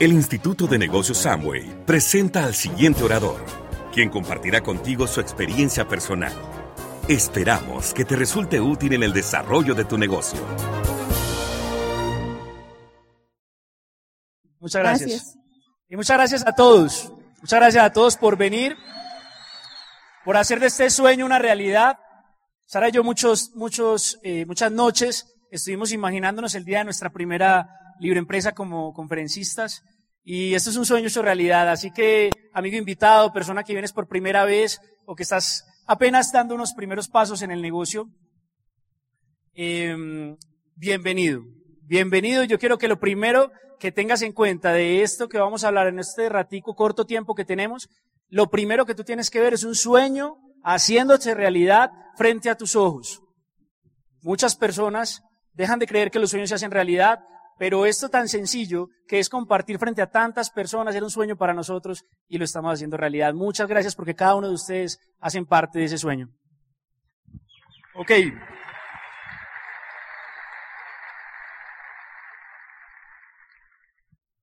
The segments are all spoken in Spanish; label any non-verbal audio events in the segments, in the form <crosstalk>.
El Instituto de Negocios Samway presenta al siguiente orador, quien compartirá contigo su experiencia personal. Esperamos que te resulte útil en el desarrollo de tu negocio. Muchas gracias. Y muchas gracias a todos. Muchas gracias a todos por venir, por hacer de este sueño una realidad. Sara y yo muchos, muchos, eh, muchas noches estuvimos imaginándonos el día de nuestra primera libre empresa como conferencistas. Y esto es un sueño hecho realidad. Así que, amigo invitado, persona que vienes por primera vez o que estás apenas dando unos primeros pasos en el negocio, eh, bienvenido. Bienvenido. Yo quiero que lo primero que tengas en cuenta de esto que vamos a hablar en este ratico corto tiempo que tenemos, lo primero que tú tienes que ver es un sueño haciéndose realidad frente a tus ojos. Muchas personas dejan de creer que los sueños se hacen realidad, pero esto tan sencillo que es compartir frente a tantas personas era un sueño para nosotros y lo estamos haciendo realidad. Muchas gracias porque cada uno de ustedes hacen parte de ese sueño. Ok.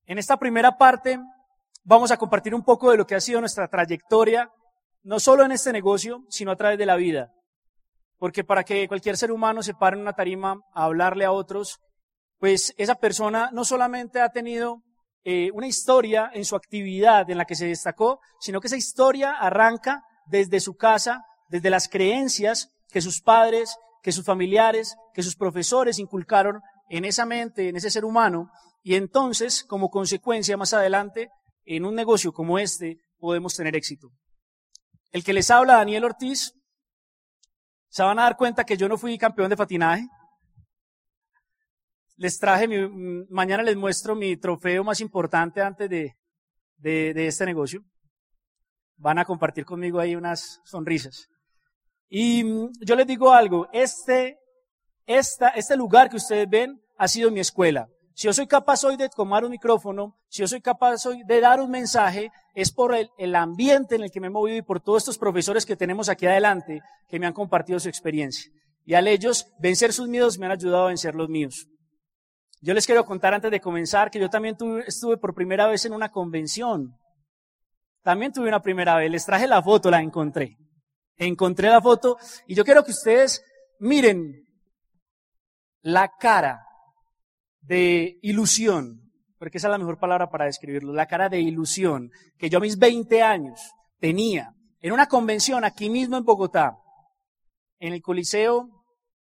En esta primera parte vamos a compartir un poco de lo que ha sido nuestra trayectoria, no solo en este negocio, sino a través de la vida. Porque para que cualquier ser humano se pare en una tarima a hablarle a otros, pues esa persona no solamente ha tenido eh, una historia en su actividad en la que se destacó, sino que esa historia arranca desde su casa, desde las creencias que sus padres, que sus familiares, que sus profesores inculcaron en esa mente, en ese ser humano, y entonces, como consecuencia, más adelante, en un negocio como este, podemos tener éxito. El que les habla, Daniel Ortiz, se van a dar cuenta que yo no fui campeón de patinaje. Les traje, mi, mañana les muestro mi trofeo más importante antes de, de, de este negocio. Van a compartir conmigo ahí unas sonrisas. Y mm, yo les digo algo, este, esta, este lugar que ustedes ven ha sido mi escuela. Si yo soy capaz hoy de tomar un micrófono, si yo soy capaz hoy de dar un mensaje, es por el, el, ambiente en el que me he movido y por todos estos profesores que tenemos aquí adelante que me han compartido su experiencia. Y al ellos vencer sus miedos me han ayudado a vencer los míos. Yo les quiero contar antes de comenzar que yo también tuve, estuve por primera vez en una convención. También tuve una primera vez. Les traje la foto, la encontré. Encontré la foto y yo quiero que ustedes miren la cara de ilusión, porque esa es la mejor palabra para describirlo, la cara de ilusión que yo a mis 20 años tenía en una convención aquí mismo en Bogotá, en el Coliseo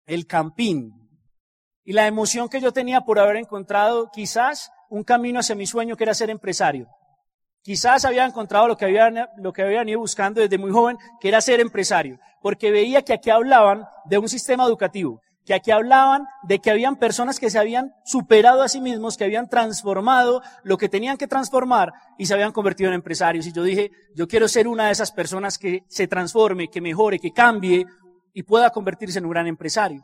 El Campín, y la emoción que yo tenía por haber encontrado quizás un camino hacia mi sueño que era ser empresario. Quizás había encontrado lo que había, lo que había ido buscando desde muy joven, que era ser empresario, porque veía que aquí hablaban de un sistema educativo, que aquí hablaban de que habían personas que se habían superado a sí mismos, que habían transformado lo que tenían que transformar y se habían convertido en empresarios. Y yo dije, yo quiero ser una de esas personas que se transforme, que mejore, que cambie y pueda convertirse en un gran empresario.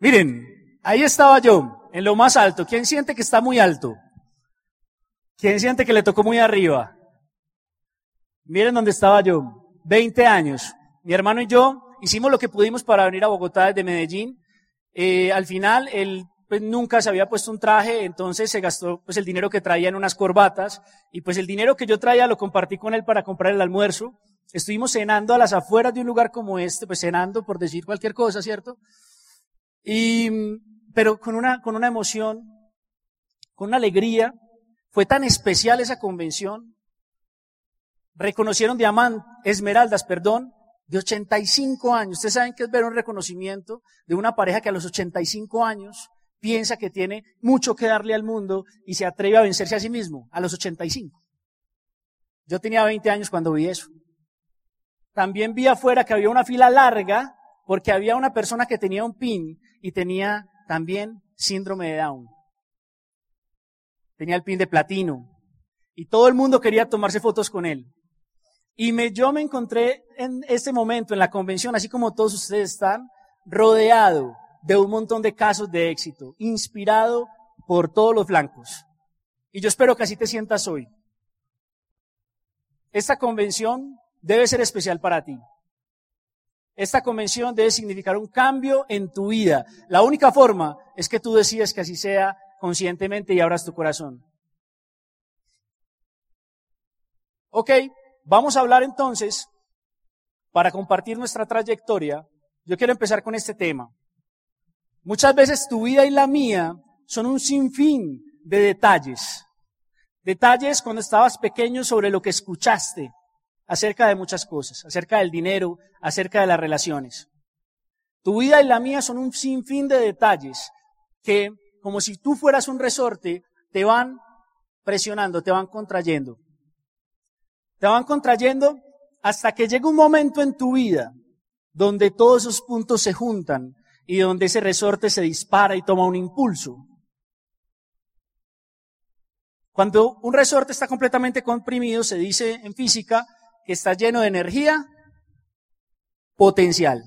Miren, ahí estaba yo, en lo más alto. ¿Quién siente que está muy alto? ¿Quién siente que le tocó muy arriba? Miren dónde estaba yo, 20 años. Mi hermano y yo hicimos lo que pudimos para venir a Bogotá desde Medellín. Eh, al final, él pues, nunca se había puesto un traje, entonces se gastó pues, el dinero que traía en unas corbatas, y pues el dinero que yo traía lo compartí con él para comprar el almuerzo. Estuvimos cenando a las afueras de un lugar como este, pues cenando por decir cualquier cosa, ¿cierto? Y, pero con una, con una emoción, con una alegría, fue tan especial esa convención. Reconocieron diamantes, esmeraldas, perdón, de 85 años. Ustedes saben que es ver un reconocimiento de una pareja que a los 85 años piensa que tiene mucho que darle al mundo y se atreve a vencerse a sí mismo, a los 85. Yo tenía 20 años cuando vi eso. También vi afuera que había una fila larga porque había una persona que tenía un pin y tenía también síndrome de Down. Tenía el pin de platino. Y todo el mundo quería tomarse fotos con él. Y me, yo me encontré en este momento, en la convención, así como todos ustedes están, rodeado de un montón de casos de éxito, inspirado por todos los flancos. Y yo espero que así te sientas hoy. Esta convención debe ser especial para ti. Esta convención debe significar un cambio en tu vida. La única forma es que tú decides que así sea conscientemente y abras tu corazón. Ok, vamos a hablar entonces, para compartir nuestra trayectoria, yo quiero empezar con este tema. Muchas veces tu vida y la mía son un sinfín de detalles. Detalles cuando estabas pequeño sobre lo que escuchaste, acerca de muchas cosas, acerca del dinero, acerca de las relaciones. Tu vida y la mía son un sinfín de detalles que, como si tú fueras un resorte, te van presionando, te van contrayendo. Te van contrayendo hasta que llega un momento en tu vida donde todos esos puntos se juntan y donde ese resorte se dispara y toma un impulso. Cuando un resorte está completamente comprimido, se dice en física que está lleno de energía potencial.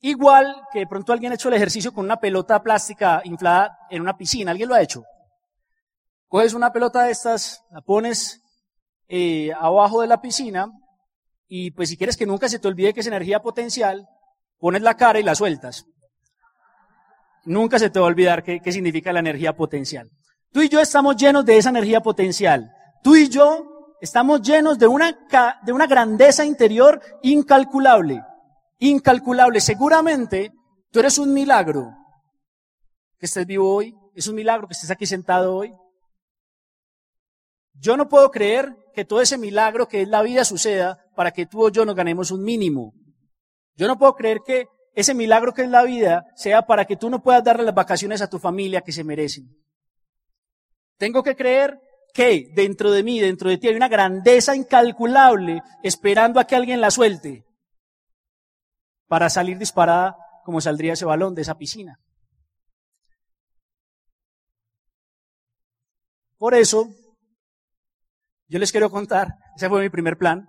Igual que de pronto alguien ha hecho el ejercicio con una pelota plástica inflada en una piscina. ¿Alguien lo ha hecho? Coges una pelota de estas, la pones eh, abajo de la piscina y pues si quieres que nunca se te olvide que es energía potencial, pones la cara y la sueltas. Nunca se te va a olvidar qué, qué significa la energía potencial. Tú y yo estamos llenos de esa energía potencial. Tú y yo estamos llenos de una, de una grandeza interior incalculable. Incalculable. Seguramente tú eres un milagro que estés vivo hoy. Es un milagro que estés aquí sentado hoy. Yo no puedo creer que todo ese milagro que es la vida suceda para que tú o yo nos ganemos un mínimo. Yo no puedo creer que ese milagro que es la vida sea para que tú no puedas darle las vacaciones a tu familia que se merecen. Tengo que creer que dentro de mí, dentro de ti, hay una grandeza incalculable esperando a que alguien la suelte para salir disparada como saldría ese balón de esa piscina. Por eso, yo les quiero contar, ese fue mi primer plan,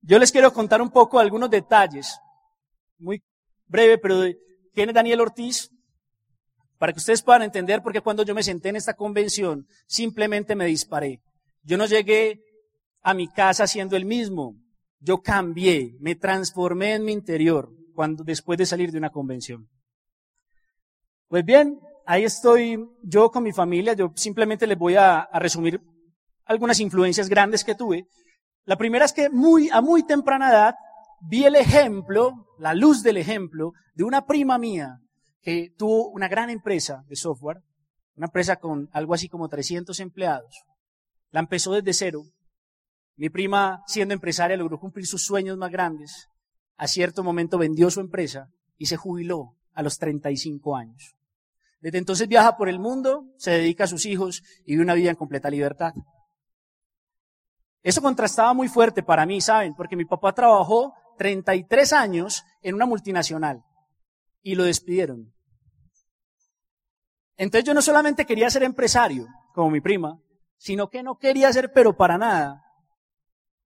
yo les quiero contar un poco algunos detalles, muy breve, pero de quién es Daniel Ortiz, para que ustedes puedan entender por qué cuando yo me senté en esta convención simplemente me disparé. Yo no llegué a mi casa siendo el mismo. Yo cambié, me transformé en mi interior cuando, después de salir de una convención. Pues bien, ahí estoy yo con mi familia. Yo simplemente les voy a, a resumir algunas influencias grandes que tuve. La primera es que muy, a muy temprana edad vi el ejemplo, la luz del ejemplo de una prima mía que tuvo una gran empresa de software, una empresa con algo así como 300 empleados. La empezó desde cero. Mi prima, siendo empresaria, logró cumplir sus sueños más grandes. A cierto momento vendió su empresa y se jubiló a los 35 años. Desde entonces viaja por el mundo, se dedica a sus hijos y vive una vida en completa libertad. Eso contrastaba muy fuerte para mí, ¿saben? Porque mi papá trabajó 33 años en una multinacional y lo despidieron. Entonces yo no solamente quería ser empresario, como mi prima, sino que no quería ser, pero para nada,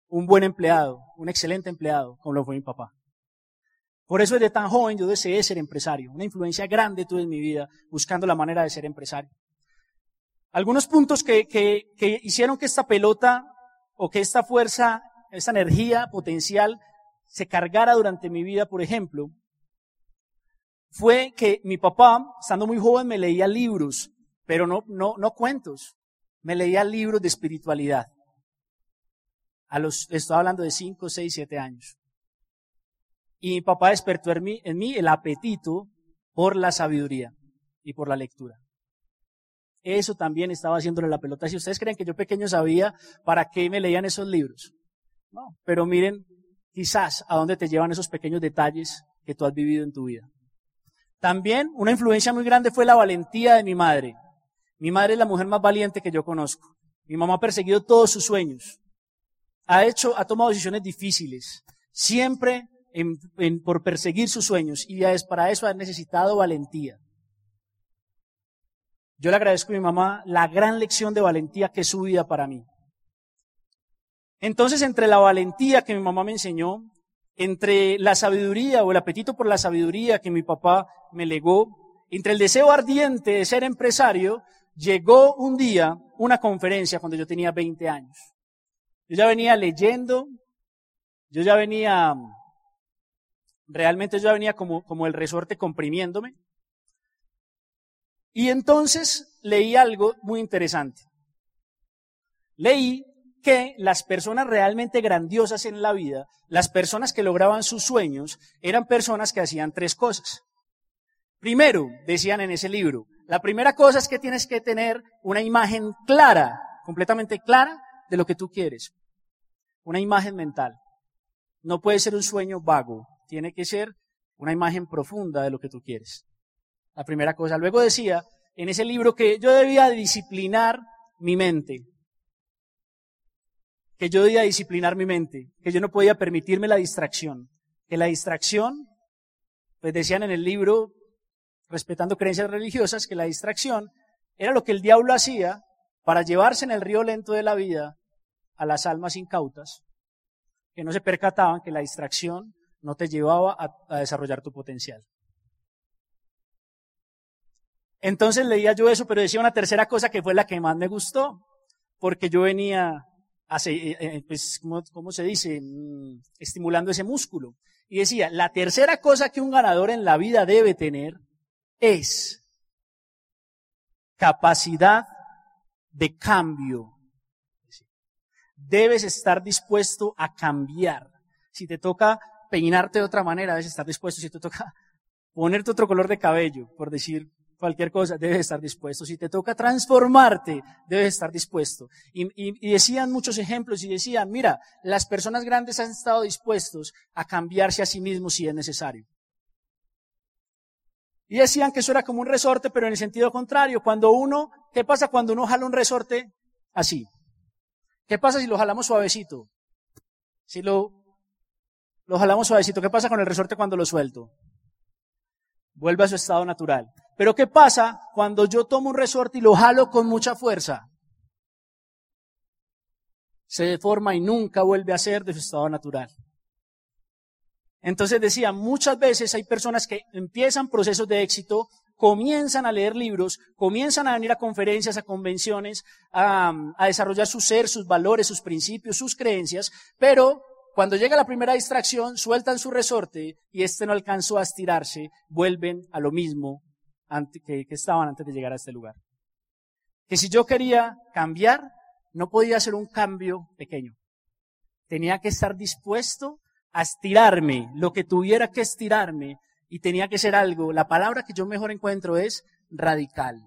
un buen empleado, un excelente empleado, como lo fue mi papá. Por eso desde tan joven yo deseé ser empresario. Una influencia grande tuve en mi vida buscando la manera de ser empresario. Algunos puntos que, que, que hicieron que esta pelota o que esta fuerza, esta energía potencial se cargara durante mi vida, por ejemplo, fue que mi papá, estando muy joven, me leía libros, pero no, no, no cuentos. Me leía libros de espiritualidad. A los, estaba hablando de 5, 6, 7 años. Y mi papá despertó en mí, en mí el apetito por la sabiduría y por la lectura. Eso también estaba haciéndole la pelota. Si ustedes creen que yo pequeño sabía para qué me leían esos libros. No, pero miren quizás a dónde te llevan esos pequeños detalles que tú has vivido en tu vida. También una influencia muy grande fue la valentía de mi madre. Mi madre es la mujer más valiente que yo conozco. Mi mamá ha perseguido todos sus sueños. Ha hecho, ha tomado decisiones difíciles. Siempre por perseguir sus sueños. Y es, para eso ha necesitado valentía. Yo le agradezco a mi mamá la gran lección de valentía que es su vida para mí. Entonces, entre la valentía que mi mamá me enseñó entre la sabiduría o el apetito por la sabiduría que mi papá me legó, entre el deseo ardiente de ser empresario, llegó un día una conferencia cuando yo tenía 20 años. Yo ya venía leyendo, yo ya venía, realmente yo ya venía como, como el resorte comprimiéndome. Y entonces leí algo muy interesante. Leí que las personas realmente grandiosas en la vida, las personas que lograban sus sueños, eran personas que hacían tres cosas. Primero, decían en ese libro, la primera cosa es que tienes que tener una imagen clara, completamente clara, de lo que tú quieres. Una imagen mental. No puede ser un sueño vago, tiene que ser una imagen profunda de lo que tú quieres. La primera cosa. Luego decía en ese libro que yo debía disciplinar mi mente. Que yo debía disciplinar mi mente. Que yo no podía permitirme la distracción. Que la distracción, pues decían en el libro, respetando creencias religiosas, que la distracción era lo que el diablo hacía para llevarse en el río lento de la vida a las almas incautas, que no se percataban que la distracción no te llevaba a, desarrollar tu potencial. Entonces leía yo eso, pero decía una tercera cosa que fue la que más me gustó, porque yo venía, pues, ¿cómo, se dice? Mm, estimulando ese músculo. Y decía, la tercera cosa que un ganador en la vida debe tener es capacidad de cambio. Debes estar dispuesto a cambiar. Si te toca peinarte de otra manera, debes estar dispuesto. Si te toca <laughs> ponerte otro color de cabello, por decir cualquier cosa, debes estar dispuesto. Si te toca transformarte, debes estar dispuesto. Y, decían muchos ejemplos y decían, mira, las personas grandes han estado dispuestos a cambiarse a sí mismos si es necesario. Y decían que eso era como un resorte, pero en el sentido contrario. Cuando uno, ¿qué pasa cuando uno jala un resorte así? ¿Qué pasa si lo jalamos suavecito? Si lo lo jalamos suavecito. ¿Qué pasa con el resorte cuando lo suelto? Vuelve a su estado natural. Pero ¿qué pasa cuando yo tomo un resorte y lo jalo con mucha fuerza? Se deforma y nunca vuelve a ser de su estado natural. Entonces decía, muchas veces hay personas que empiezan procesos de éxito, comienzan a leer libros, comienzan a venir a conferencias, a convenciones, a, desarrollar su ser, sus valores, sus principios, sus creencias, pero cuando llega la primera distracción, sueltan su resorte y este no alcanzó a estirarse, vuelven a lo mismo que, que estaban antes de llegar a este lugar. Que si yo quería cambiar, no podía hacer un cambio pequeño. Tenía que estar dispuesto a estirarme, lo que tuviera que estirarme, y tenía que ser algo. La palabra que yo mejor encuentro es radical.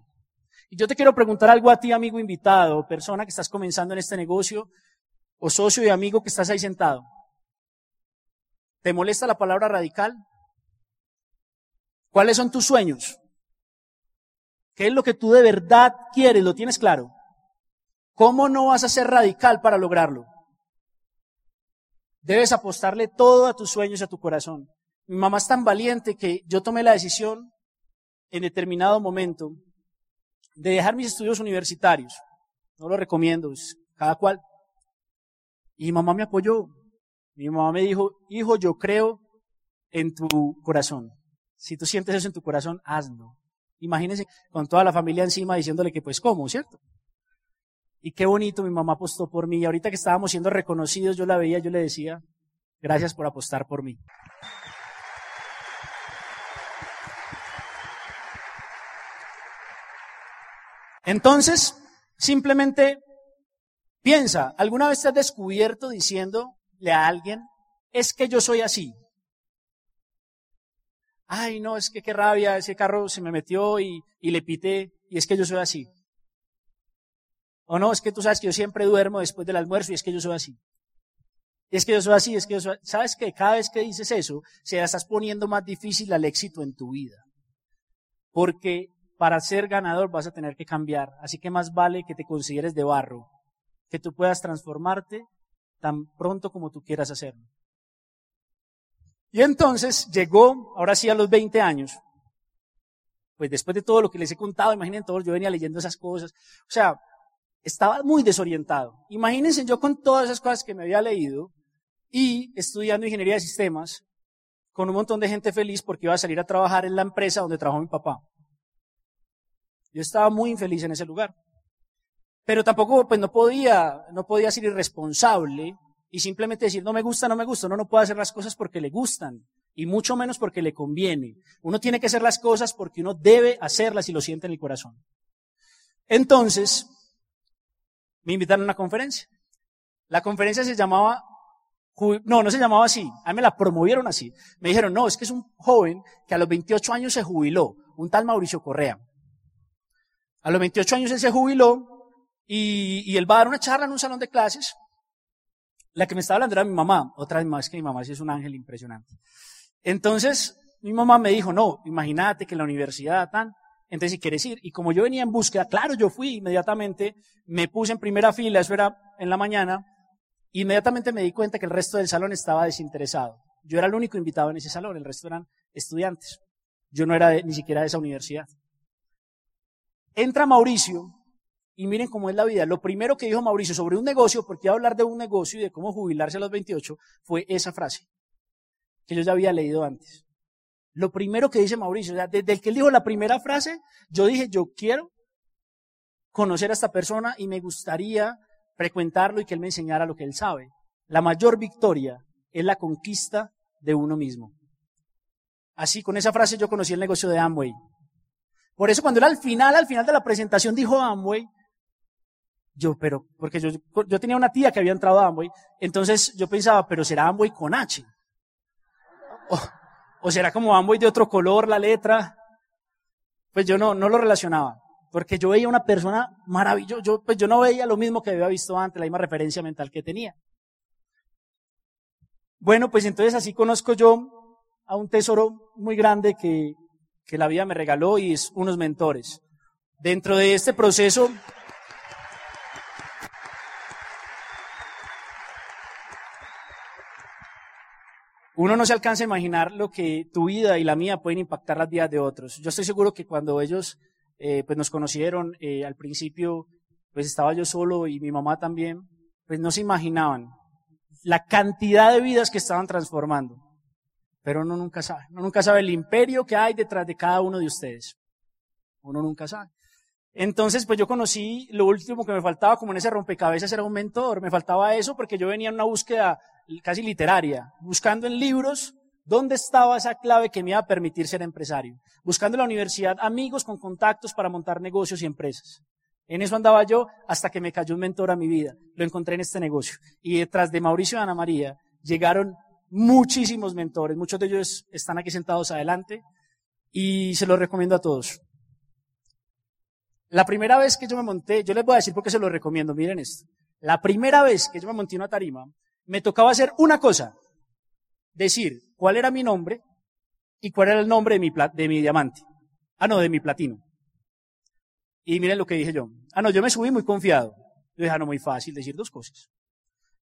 Y yo te quiero preguntar algo a ti, amigo invitado, persona que estás comenzando en este negocio, o socio y amigo que estás ahí sentado. ¿Te molesta la palabra radical? ¿Cuáles son tus sueños? ¿Qué es lo que tú de verdad quieres? ¿Lo tienes claro? ¿Cómo no vas a ser radical para lograrlo? Debes apostarle todo a tus sueños y a tu corazón. Mi mamá es tan valiente que yo tomé la decisión en determinado momento de dejar mis estudios universitarios. No lo recomiendo, cada cual. Y mi mamá me apoyó. Mi mamá me dijo, hijo, yo creo en tu corazón. Si tú sientes eso en tu corazón, hazlo. Imagínense con toda la familia encima diciéndole que pues cómo, ¿cierto? Y qué bonito, mi mamá apostó por mí. Y ahorita que estábamos siendo reconocidos, yo la veía, yo le decía, gracias por apostar por mí. Entonces, simplemente piensa, ¿alguna vez te has descubierto diciendo, a alguien, es que yo soy así. Ay, no, es que qué rabia, ese carro se me metió y, y le pité, y es que yo soy así. O no, es que tú sabes que yo siempre duermo después del almuerzo y es que yo soy así. Y es que yo soy así, es que yo soy ¿Sabes que cada vez que dices eso, se estás poniendo más difícil al éxito en tu vida? Porque para ser ganador vas a tener que cambiar. Así que más vale que te consideres de barro, que tú puedas transformarte tan pronto como tú quieras hacerlo. Y entonces llegó, ahora sí a los 20 años, pues después de todo lo que les he contado, imaginen todos, yo venía leyendo esas cosas, o sea, estaba muy desorientado. Imagínense yo con todas esas cosas que me había leído y estudiando ingeniería de sistemas, con un montón de gente feliz porque iba a salir a trabajar en la empresa donde trabajó mi papá. Yo estaba muy infeliz en ese lugar. Pero tampoco, pues no podía, no podía ser irresponsable y simplemente decir, no me gusta, no me gusta. Uno no puede hacer las cosas porque le gustan y mucho menos porque le conviene. Uno tiene que hacer las cosas porque uno debe hacerlas y lo siente en el corazón. Entonces, me invitaron a una conferencia. La conferencia se llamaba, no, no se llamaba así, a mí me la promovieron así. Me dijeron, no, es que es un joven que a los 28 años se jubiló, un tal Mauricio Correa. A los 28 años él se jubiló y, y él va a dar una charla en un salón de clases. La que me estaba hablando era mi mamá, otra vez más que mi mamá, sí es un ángel impresionante. Entonces, mi mamá me dijo, no, imagínate que en la universidad tan, entonces si quieres ir. Y como yo venía en búsqueda, claro, yo fui inmediatamente, me puse en primera fila, eso era en la mañana, inmediatamente me di cuenta que el resto del salón estaba desinteresado. Yo era el único invitado en ese salón, el resto eran estudiantes. Yo no era ni siquiera de esa universidad. Entra Mauricio, y miren cómo es la vida. Lo primero que dijo Mauricio sobre un negocio, porque iba a hablar de un negocio y de cómo jubilarse a los 28, fue esa frase, que yo ya había leído antes. Lo primero que dice Mauricio, desde el que él dijo la primera frase, yo dije, yo quiero conocer a esta persona y me gustaría frecuentarlo y que él me enseñara lo que él sabe. La mayor victoria es la conquista de uno mismo. Así, con esa frase yo conocí el negocio de Amway. Por eso cuando él al final, al final de la presentación dijo Amway, yo, pero, porque yo, yo tenía una tía que había entrado a Amway, entonces yo pensaba, pero será Amway con H. O será como Amway de otro color la letra. Pues yo no, no lo relacionaba. Porque yo veía una persona maravillosa. Yo, pues yo no veía lo mismo que había visto antes, la misma referencia mental que tenía. Bueno, pues entonces así conozco yo a un tesoro muy grande que, que la vida me regaló y es unos mentores. Dentro de este proceso, uno no se alcanza a imaginar lo que tu vida y la mía pueden impactar las vidas de otros. Yo estoy seguro que cuando ellos eh, pues nos conocieron, eh, al principio pues estaba yo solo y mi mamá también, pues no se imaginaban la cantidad de vidas que estaban transformando. Pero uno nunca sabe, uno nunca sabe el imperio que hay detrás de cada uno de ustedes. Uno nunca sabe. Entonces, pues yo conocí, lo último que me faltaba como en ese rompecabezas era un mentor, me faltaba eso porque yo venía en una búsqueda casi literaria, buscando en libros dónde estaba esa clave que me iba a permitir ser empresario, buscando en la universidad amigos con contactos para montar negocios y empresas. En eso andaba yo hasta que me cayó un mentor a mi vida. Lo encontré en este negocio. Y detrás de Mauricio y Ana María llegaron muchísimos mentores. Muchos de ellos están aquí sentados adelante y se los recomiendo a todos. La primera vez que yo me monté, yo les voy a decir por qué se los recomiendo, miren esto. La primera vez que yo me monté en una tarima, me tocaba hacer una cosa, decir cuál era mi nombre y cuál era el nombre de mi, de mi diamante. Ah, no, de mi platino. Y miren lo que dije yo. Ah, no, yo me subí muy confiado. Yo dije, ah, no, muy fácil decir dos cosas.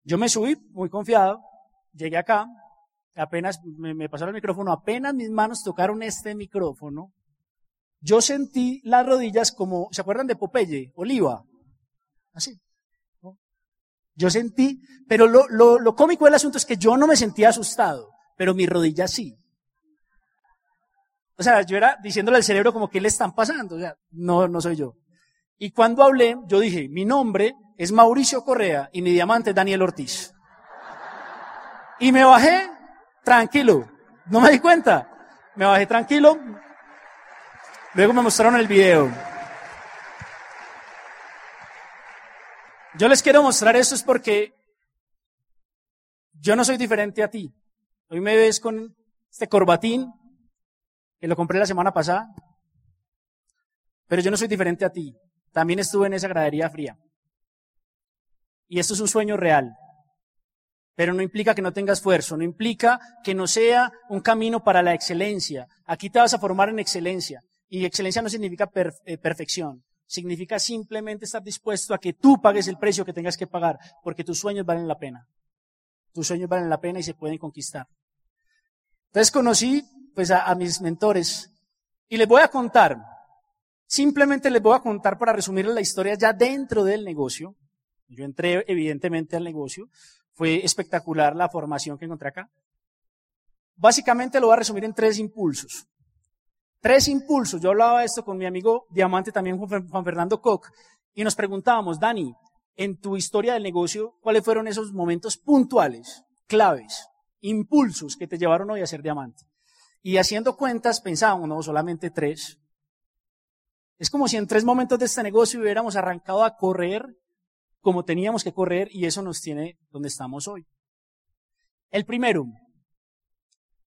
Yo me subí muy confiado, llegué acá, apenas me, me pasaron el micrófono, apenas mis manos tocaron este micrófono, yo sentí las rodillas como, ¿se acuerdan de Popeye? Oliva. Así. Yo sentí, pero lo, lo, lo cómico del asunto es que yo no me sentía asustado, pero mi rodilla sí. O sea, yo era diciéndole al cerebro como que le están pasando, o sea, no, no soy yo. Y cuando hablé, yo dije, mi nombre es Mauricio Correa y mi diamante es Daniel Ortiz. Y me bajé tranquilo, no me di cuenta. Me bajé tranquilo. Luego me mostraron el video. Yo les quiero mostrar esto es porque yo no soy diferente a ti. Hoy me ves con este corbatín que lo compré la semana pasada, pero yo no soy diferente a ti. También estuve en esa gradería fría. Y esto es un sueño real. Pero no implica que no tenga esfuerzo, no implica que no sea un camino para la excelencia. Aquí te vas a formar en excelencia. Y excelencia no significa eh, perfección significa simplemente estar dispuesto a que tú pagues el precio que tengas que pagar, porque tus sueños valen la pena. Tus sueños valen la pena y se pueden conquistar. Entonces conocí pues a, mis mentores y les voy a contar, simplemente les voy a contar para resumir la historia ya dentro del negocio. Yo entré evidentemente al negocio, fue espectacular la formación que encontré acá. Básicamente lo voy a resumir en tres impulsos. Tres impulsos. Yo hablaba de esto con mi amigo diamante también, Juan Fernando Koch, y nos preguntábamos, Dani, en tu historia del negocio, ¿cuáles fueron esos momentos puntuales, claves, impulsos que te llevaron hoy a ser diamante? Y haciendo cuentas pensábamos, no, solamente tres. Es como si en tres momentos de este negocio hubiéramos arrancado a correr como teníamos que correr y eso nos tiene donde estamos hoy. El primero.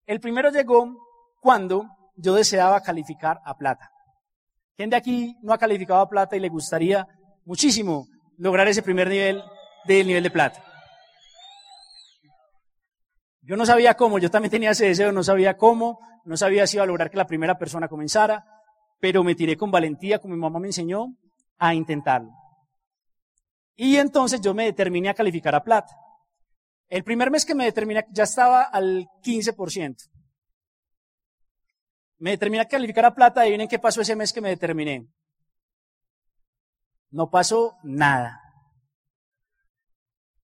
El primero llegó cuando yo deseaba calificar a plata. ¿Quién de aquí no ha calificado a plata y le gustaría muchísimo lograr ese primer nivel del nivel de plata? Yo no sabía cómo, yo también tenía ese deseo, no sabía cómo, no sabía si iba a lograr que la primera persona comenzara, pero me tiré con valentía, como mi mamá me enseñó, a intentarlo. Y entonces yo me determiné a calificar a plata. El primer mes que me determiné, ya estaba al 15%. Me determiné a calificar a plata, miren qué pasó ese mes que me determiné. No pasó nada.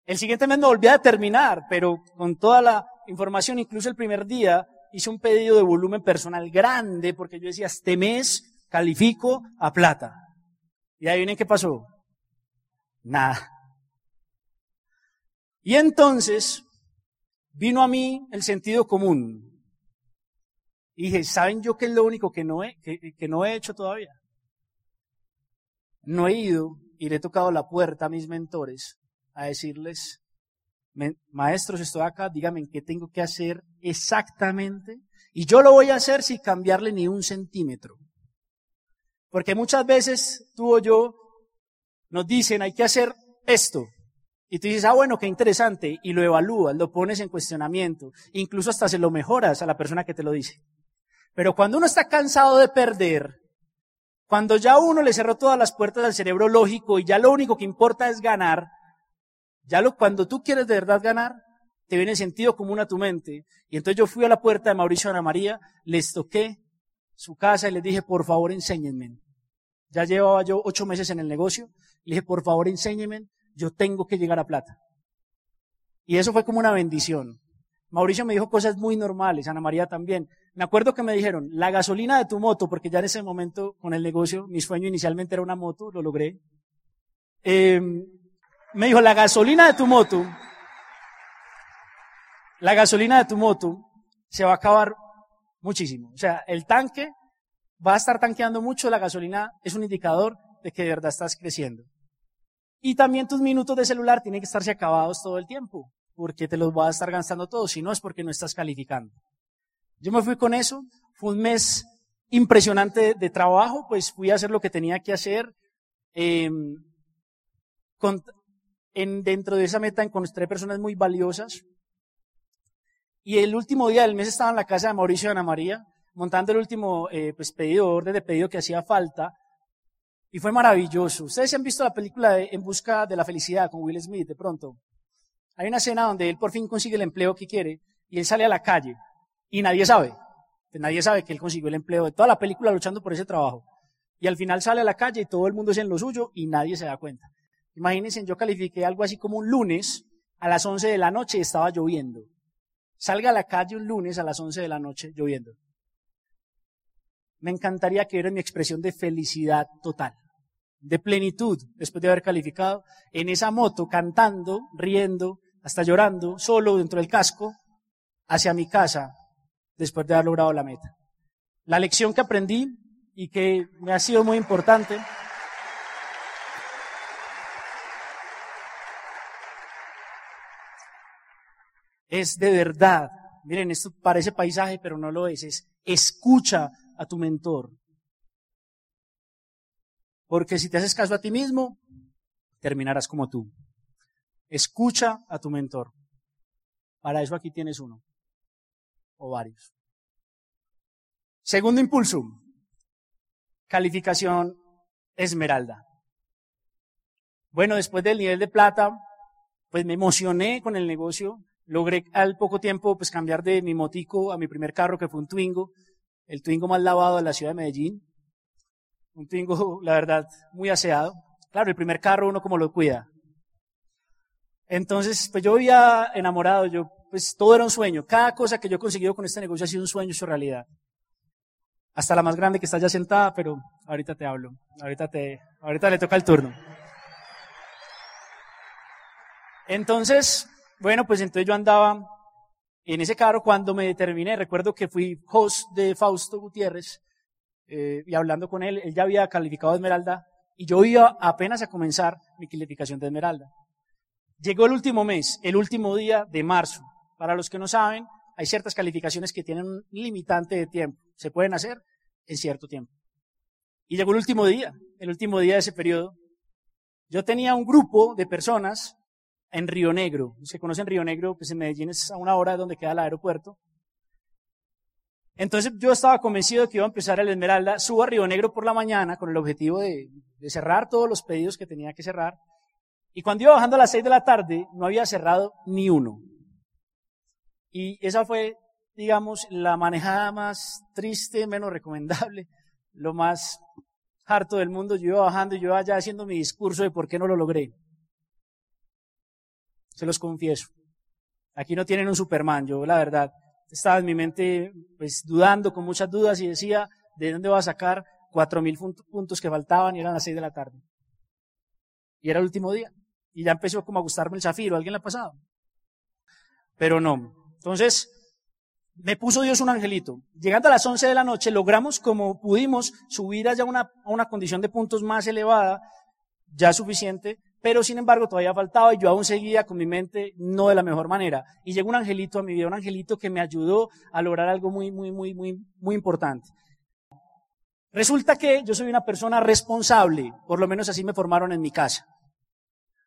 El siguiente mes me volví a determinar, pero con toda la información, incluso el primer día, hice un pedido de volumen personal grande, porque yo decía, este mes califico a plata. Y ahí vienen qué pasó. Nada. Y entonces vino a mí el sentido común. Y dije, ¿saben yo qué es lo único que no he, que no he hecho todavía? No he ido y le he tocado la puerta a mis mentores a decirles, maestros, estoy acá, díganme qué tengo que hacer exactamente. Y yo lo voy a hacer sin cambiarle ni un centímetro. Porque muchas veces tú o yo nos dicen, hay que hacer esto. Y tú dices, ah, bueno, qué interesante. Y lo evalúas, lo pones en cuestionamiento. Incluso hasta se lo mejoras a la persona que te lo dice. Pero cuando uno está cansado de perder, cuando ya uno le cerró todas las puertas al cerebro lógico y ya lo único que importa es ganar, ya lo, cuando tú quieres de verdad ganar, te viene sentido común a tu mente. Y entonces yo fui a la puerta de Mauricio Ana María, les toqué su casa y les dije, por favor, enséñenme. Ya llevaba yo ocho meses en el negocio. Le dije, por favor, enséñenme. Yo tengo que llegar a plata. Y eso fue como una bendición. Mauricio me dijo cosas muy normales, Ana María también. Me acuerdo que me dijeron, la gasolina de tu moto, porque ya en ese momento con el negocio, mi sueño inicialmente era una moto, lo logré. Eh, me dijo, la gasolina de tu moto, la gasolina de tu moto se va a acabar muchísimo. O sea, el tanque va a estar tanqueando mucho, la gasolina es un indicador de que de verdad estás creciendo. Y también tus minutos de celular tienen que estarse acabados todo el tiempo, porque te los vas a estar gastando todos, si no es porque no estás calificando. Yo me fui con eso, fue un mes impresionante de trabajo, pues fui a hacer lo que tenía que hacer. Con, en, dentro de esa meta encontré personas muy valiosas. Y el último día del mes estaba en la casa de Mauricio y Ana María, montando el último eh, pues, pedido, orden de pedido que hacía falta. Y fue maravilloso. Ustedes han visto la película En Busca de la Felicidad con Will Smith de pronto. Hay una escena donde él por fin consigue el empleo que quiere y él sale a la calle y nadie sabe. Nadie sabe que él consiguió el empleo de toda la película luchando por ese trabajo. Y al final sale a la calle y todo el mundo es en lo suyo y nadie se da cuenta. Imagínense, yo califiqué algo así como un lunes a las 11 de la noche y estaba lloviendo. Salga a la calle un lunes a las 11 de la noche lloviendo. Me encantaría que vieran mi expresión de felicidad total, de plenitud, después de haber calificado, en esa moto, cantando, riendo, hasta llorando, solo dentro del casco, hacia mi casa, después de haber logrado la meta. La lección que aprendí y que me ha sido muy importante es de verdad. Miren, esto parece paisaje, pero no lo es. Es escucha a tu mentor. Porque si te haces caso a ti mismo, terminarás como tú. Escucha a tu mentor. Para eso aquí tienes uno. O varios. Segundo impulso. Calificación esmeralda. Bueno, después del nivel de plata, pues me emocioné con el negocio Logré al poco tiempo pues cambiar de mi motico a mi primer carro que fue un Twingo, el Twingo más lavado de la ciudad de Medellín. Un Twingo, la verdad, muy aseado. Claro, el primer carro uno como lo cuida. Entonces, pues yo había enamorado, yo, pues todo era un sueño. Cada cosa que yo he con este negocio ha sido un sueño su realidad. Hasta la más grande que está ya sentada, pero ahorita te hablo. Ahorita te, ahorita le toca el turno. Entonces, bueno, pues entonces yo andaba en ese carro cuando me determiné, recuerdo que fui host de Fausto Gutiérrez, eh, y hablando con él, él ya había calificado Esmeralda Y yo iba apenas a comenzar mi calificación de Esmeralda. Llegó el último mes, el último día de marzo. Para los que no saben, hay ciertas calificaciones que tienen un limitante de tiempo. Se pueden hacer en cierto tiempo. Y llegó el último día, el último día de ese periodo. Yo tenía un grupo de personas en Río Negro. Se conocen Río Negro, pues en Medellín es a una hora de donde queda el aeropuerto. Entonces yo estaba convencido de que iba a empezar el Esmeralda. Subo a Río Negro por la mañana con el objetivo de cerrar todos los pedidos que tenía que cerrar. Y cuando iba bajando a las seis de la tarde, no había cerrado ni uno. Y esa fue, digamos, la manejada más triste, menos recomendable, <laughs> lo más harto del mundo. Yo iba bajando y yo iba ya haciendo mi discurso de por qué no lo logré. Se los confieso. Aquí no tienen un Superman. Yo, la verdad, estaba en mi mente, pues, dudando, con muchas dudas y decía, ¿de dónde va a sacar cuatro mil puntos que faltaban y eran las seis de la tarde? Y era el último día. Y ya empezó como a gustarme el zafiro. ¿Alguien le ha pasado? Pero no. Entonces, me puso Dios un angelito. Llegando a las once de la noche, logramos como pudimos subir allá una, a una condición de puntos más elevada, ya suficiente, pero sin embargo todavía faltaba y yo aún seguía con mi mente no de la mejor manera. Y llegó un angelito a mi vida, un angelito que me ayudó a lograr algo muy, muy, muy, muy, muy importante. Resulta que yo soy una persona responsable, por lo menos así me formaron en mi casa.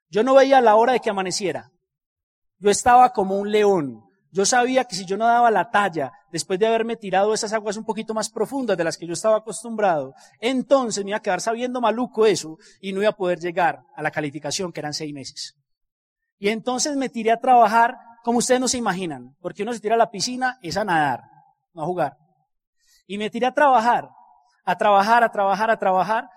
Yo no veía la hora de que amaneciera. Yo estaba como un león. Yo sabía que si yo no daba la talla, después de haberme tirado esas aguas un poquito más profundas de las que yo estaba acostumbrado, entonces me iba a quedar sabiendo maluco eso y no iba a poder llegar a la calificación que eran seis meses. Y entonces me tiré a trabajar como ustedes no se imaginan, porque uno se tira a la piscina es a nadar, no a jugar. Y me tiré a trabajar, a trabajar, a trabajar, a trabajar,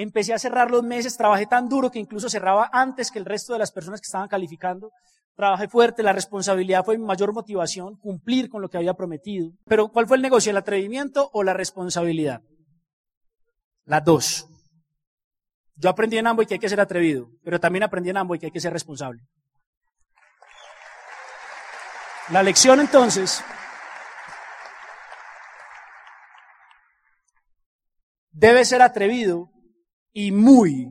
Empecé a cerrar los meses, trabajé tan duro que incluso cerraba antes que el resto de las personas que estaban calificando. Trabajé fuerte, la responsabilidad fue mi mayor motivación, cumplir con lo que había prometido. Pero ¿cuál fue el negocio? ¿El atrevimiento o la responsabilidad? Las dos. Yo aprendí en ambos que hay que ser atrevido, pero también aprendí en ambos que hay que ser responsable. La lección entonces debe ser atrevido y muy,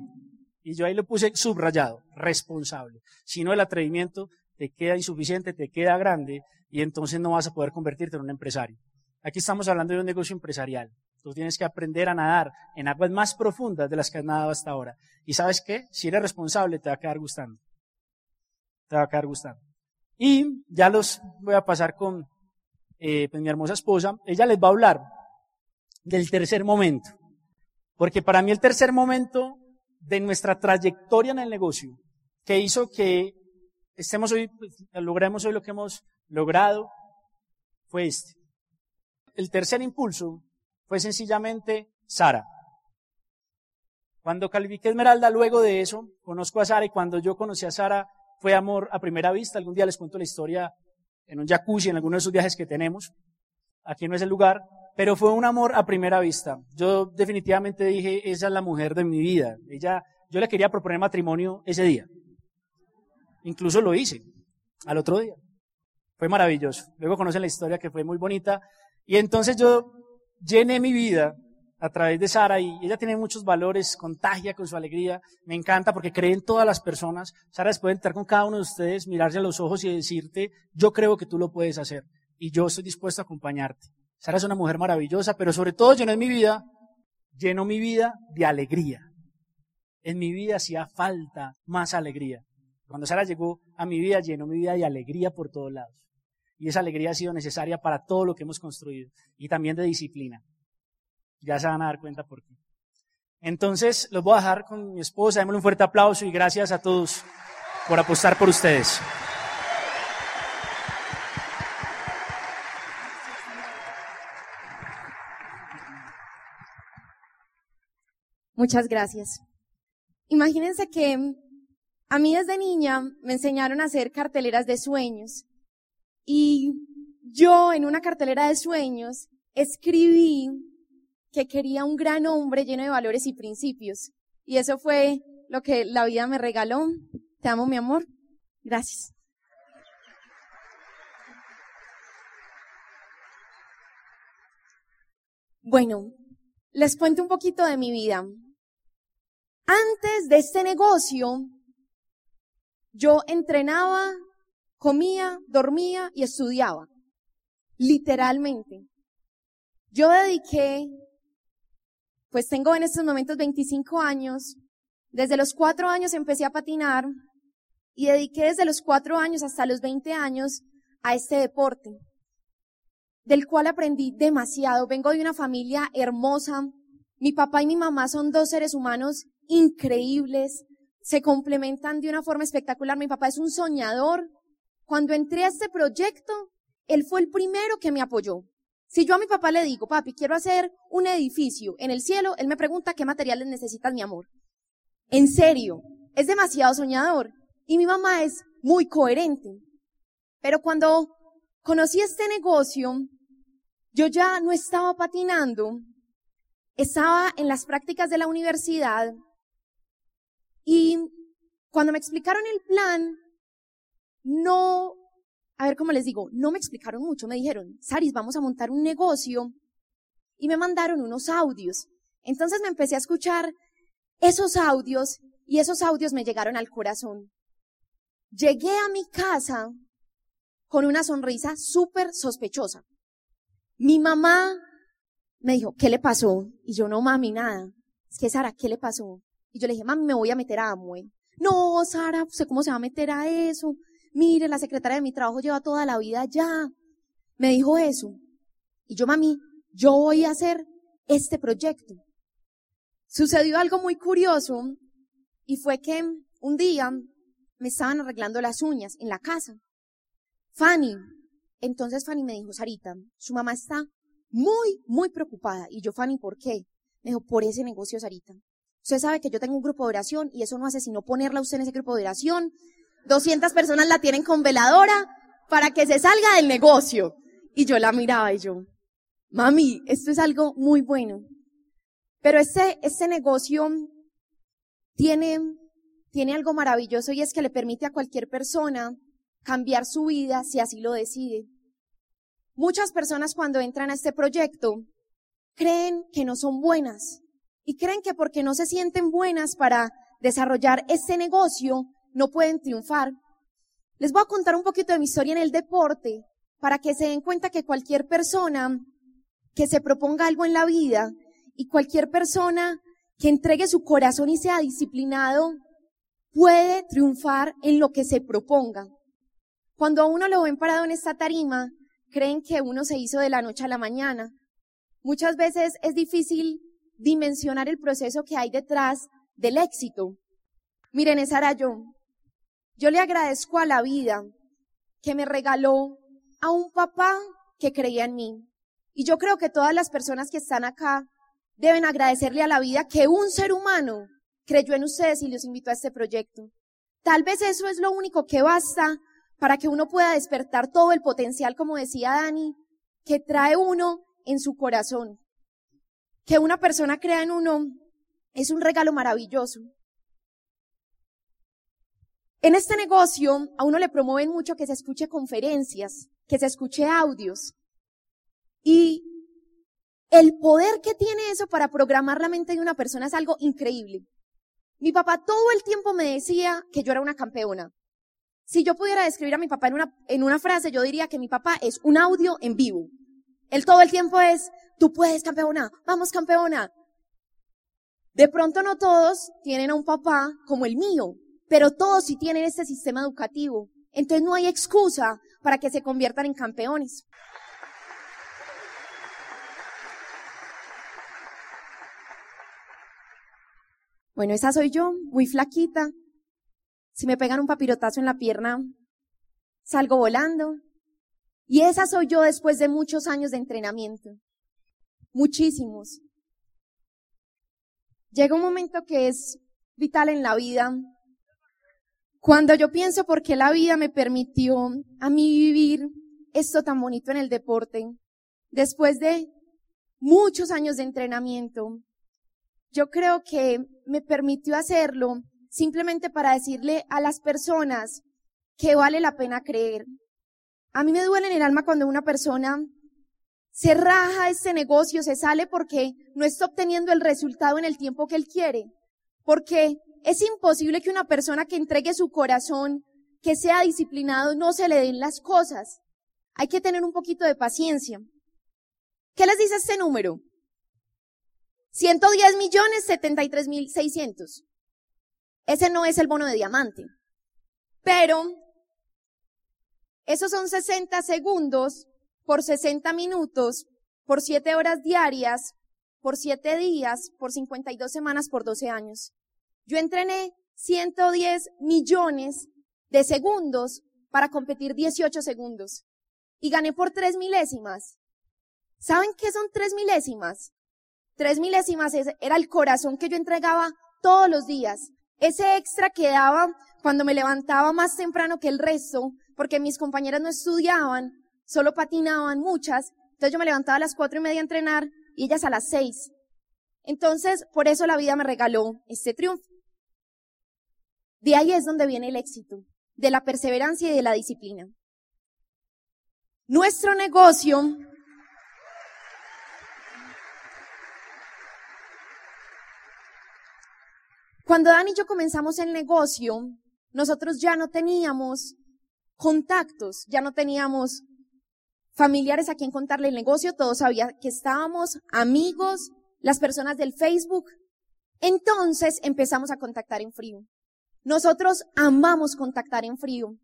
y yo ahí lo puse subrayado, responsable. Si no, el atrevimiento te queda insuficiente, te queda grande y entonces no vas a poder convertirte en un empresario. Aquí estamos hablando de un negocio empresarial. Tú tienes que aprender a nadar en aguas más profundas de las que has nadado hasta ahora. Y sabes qué? Si eres responsable, te va a quedar gustando. Te va a quedar gustando. Y ya los voy a pasar con eh, pues, mi hermosa esposa. Ella les va a hablar del tercer momento. Porque para mí el tercer momento de nuestra trayectoria en el negocio, que hizo que estemos hoy, pues, logremos hoy lo que hemos logrado, fue este. El tercer impulso fue sencillamente Sara. Cuando califiqué Esmeralda, luego de eso, conozco a Sara y cuando yo conocí a Sara fue amor a primera vista. Algún día les cuento la historia en un jacuzzi, en alguno de esos viajes que tenemos. Aquí no es el lugar, pero fue un amor a primera vista. Yo definitivamente dije, esa es la mujer de mi vida. Ella, yo le quería proponer matrimonio ese día. Incluso lo hice al otro día. Fue maravilloso. Luego conocen la historia que fue muy bonita. Y entonces yo llené mi vida a través de Sara y ella tiene muchos valores, contagia con su alegría. Me encanta porque cree en todas las personas. Sara puede entrar con cada uno de ustedes, mirarse a los ojos y decirte, yo creo que tú lo puedes hacer y yo estoy dispuesto a acompañarte. Sara es una mujer maravillosa, pero sobre todo llenó mi vida, llenó mi vida de alegría. En mi vida hacía falta más alegría. Cuando Sara llegó a mi vida, llenó mi vida de alegría por todos lados. Y esa alegría ha sido necesaria para todo lo que hemos construido. Y también de disciplina. Ya se van a dar cuenta por qué. Entonces, los voy a dejar con mi esposa. Démosle un fuerte aplauso y gracias a todos por apostar por ustedes. Muchas gracias. Imagínense que a mí desde niña me enseñaron a hacer carteleras de sueños y yo en una cartelera de sueños escribí que quería un gran hombre lleno de valores y principios. Y eso fue lo que la vida me regaló. Te amo, mi amor. Gracias. Bueno, les cuento un poquito de mi vida. Antes de este negocio, yo entrenaba, comía, dormía y estudiaba. Literalmente. Yo dediqué, pues tengo en estos momentos 25 años, desde los cuatro años empecé a patinar y dediqué desde los cuatro años hasta los 20 años a este deporte, del cual aprendí demasiado. Vengo de una familia hermosa. Mi papá y mi mamá son dos seres humanos increíbles, se complementan de una forma espectacular. Mi papá es un soñador. Cuando entré a este proyecto, él fue el primero que me apoyó. Si yo a mi papá le digo, papi, quiero hacer un edificio en el cielo, él me pregunta qué materiales necesitas, mi amor. En serio, es demasiado soñador. Y mi mamá es muy coherente. Pero cuando conocí este negocio, yo ya no estaba patinando, estaba en las prácticas de la universidad y cuando me explicaron el plan, no a ver cómo les digo, no me explicaron mucho, me dijeron, Saris, vamos a montar un negocio y me mandaron unos audios. Entonces me empecé a escuchar esos audios y esos audios me llegaron al corazón. Llegué a mi casa con una sonrisa súper sospechosa. Mi mamá me dijo, ¿qué le pasó? Y yo, no, mami, nada. Es que, Sara, ¿qué le pasó? Y yo le dije, mami, me voy a meter a Amway. No, Sara, sé cómo se va a meter a eso mire, la secretaria de mi trabajo lleva toda la vida ya. Me dijo eso. Y yo, mami, yo voy a hacer este proyecto. Sucedió algo muy curioso y fue que un día me estaban arreglando las uñas en la casa. Fanny. Entonces Fanny me dijo, Sarita, su mamá está muy, muy preocupada. Y yo, Fanny, ¿por qué? Me dijo, por ese negocio, Sarita. Usted sabe que yo tengo un grupo de oración y eso no hace sino ponerla usted en ese grupo de oración, 200 personas la tienen con veladora para que se salga del negocio. Y yo la miraba y yo, mami, esto es algo muy bueno. Pero este, este negocio tiene, tiene algo maravilloso y es que le permite a cualquier persona cambiar su vida si así lo decide. Muchas personas cuando entran a este proyecto creen que no son buenas y creen que porque no se sienten buenas para desarrollar este negocio, no pueden triunfar. Les voy a contar un poquito de mi historia en el deporte para que se den cuenta que cualquier persona que se proponga algo en la vida y cualquier persona que entregue su corazón y sea disciplinado puede triunfar en lo que se proponga. Cuando a uno lo ven parado en esta tarima, creen que uno se hizo de la noche a la mañana. Muchas veces es difícil dimensionar el proceso que hay detrás del éxito. Miren, esa era yo. Yo le agradezco a la vida que me regaló a un papá que creía en mí. Y yo creo que todas las personas que están acá deben agradecerle a la vida que un ser humano creyó en ustedes y los invitó a este proyecto. Tal vez eso es lo único que basta para que uno pueda despertar todo el potencial, como decía Dani, que trae uno en su corazón. Que una persona crea en uno es un regalo maravilloso. En este negocio a uno le promueven mucho que se escuche conferencias, que se escuche audios. Y el poder que tiene eso para programar la mente de una persona es algo increíble. Mi papá todo el tiempo me decía que yo era una campeona. Si yo pudiera describir a mi papá en una, en una frase, yo diría que mi papá es un audio en vivo. Él todo el tiempo es, tú puedes campeona, vamos campeona. De pronto no todos tienen a un papá como el mío, pero todos sí tienen este sistema educativo. Entonces no hay excusa para que se conviertan en campeones. Bueno, esa soy yo, muy flaquita. Si me pegan un papirotazo en la pierna, salgo volando. Y esa soy yo después de muchos años de entrenamiento. Muchísimos. Llega un momento que es vital en la vida cuando yo pienso por qué la vida me permitió a mí vivir esto tan bonito en el deporte, después de muchos años de entrenamiento, yo creo que me permitió hacerlo simplemente para decirle a las personas que vale la pena creer. A mí me duele en el alma cuando una persona se raja este negocio, se sale porque no está obteniendo el resultado en el tiempo que él quiere porque es imposible que una persona que entregue su corazón, que sea disciplinado, no se le den las cosas. Hay que tener un poquito de paciencia. ¿Qué les dice este número? 110 millones 73 mil 600. Ese no es el bono de diamante. Pero esos son 60 segundos por 60 minutos, por 7 horas diarias, por 7 días, por 52 semanas, por 12 años. Yo entrené 110 millones de segundos para competir 18 segundos y gané por 3 milésimas. ¿Saben qué son 3 milésimas? 3 milésimas era el corazón que yo entregaba todos los días. Ese extra que daba cuando me levantaba más temprano que el resto, porque mis compañeras no estudiaban, solo patinaban muchas, entonces yo me levantaba a las cuatro y media a entrenar y ellas a las seis. Entonces, por eso la vida me regaló este triunfo. De ahí es donde viene el éxito, de la perseverancia y de la disciplina. Nuestro negocio Cuando Dan y yo comenzamos el negocio, nosotros ya no teníamos contactos, ya no teníamos familiares a quien contarle el negocio, todos sabían que estábamos amigos, las personas del Facebook. Entonces empezamos a contactar en frío. Nosotros amamos contactar en frío.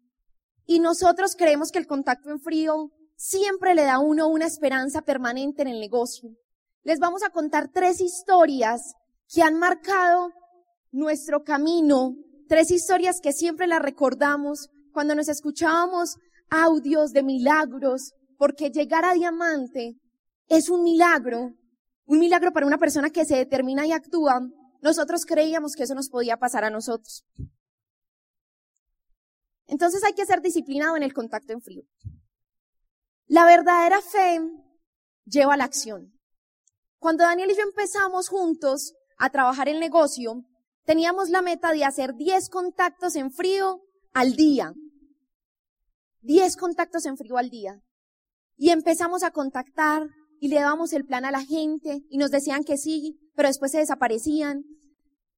Y nosotros creemos que el contacto en frío siempre le da a uno una esperanza permanente en el negocio. Les vamos a contar tres historias que han marcado nuestro camino, tres historias que siempre las recordamos cuando nos escuchábamos audios de milagros, porque llegar a diamante es un milagro, un milagro para una persona que se determina y actúa. Nosotros creíamos que eso nos podía pasar a nosotros. Entonces hay que ser disciplinado en el contacto en frío. La verdadera fe lleva a la acción. Cuando Daniel y yo empezamos juntos a trabajar el negocio, teníamos la meta de hacer 10 contactos en frío al día. 10 contactos en frío al día. Y empezamos a contactar y le dábamos el plan a la gente y nos decían que sí, pero después se desaparecían.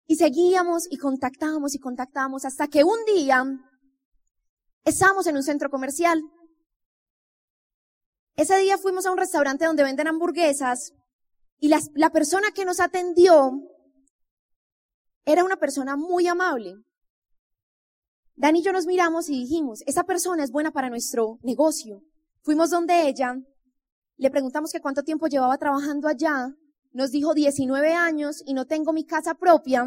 Y seguíamos y contactábamos y contactábamos hasta que un día estábamos en un centro comercial. Ese día fuimos a un restaurante donde venden hamburguesas y la, la persona que nos atendió era una persona muy amable. Dani y yo nos miramos y dijimos, esa persona es buena para nuestro negocio. Fuimos donde ella, le preguntamos que cuánto tiempo llevaba trabajando allá, nos dijo 19 años y no tengo mi casa propia,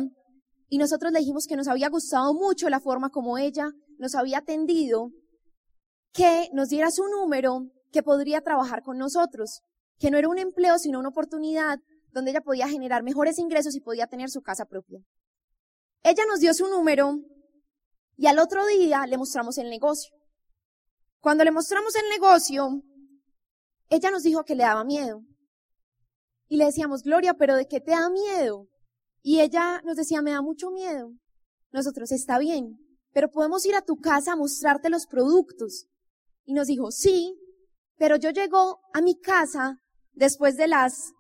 y nosotros le dijimos que nos había gustado mucho la forma como ella nos había atendido, que nos diera su número, que podría trabajar con nosotros, que no era un empleo, sino una oportunidad donde ella podía generar mejores ingresos y podía tener su casa propia. Ella nos dio su número y al otro día le mostramos el negocio. Cuando le mostramos el negocio, ella nos dijo que le daba miedo. Y le decíamos, Gloria, pero ¿de qué te da miedo? Y ella nos decía, me da mucho miedo. Nosotros, está bien, pero podemos ir a tu casa a mostrarte los productos. Y nos dijo, sí, pero yo llego a mi casa después de las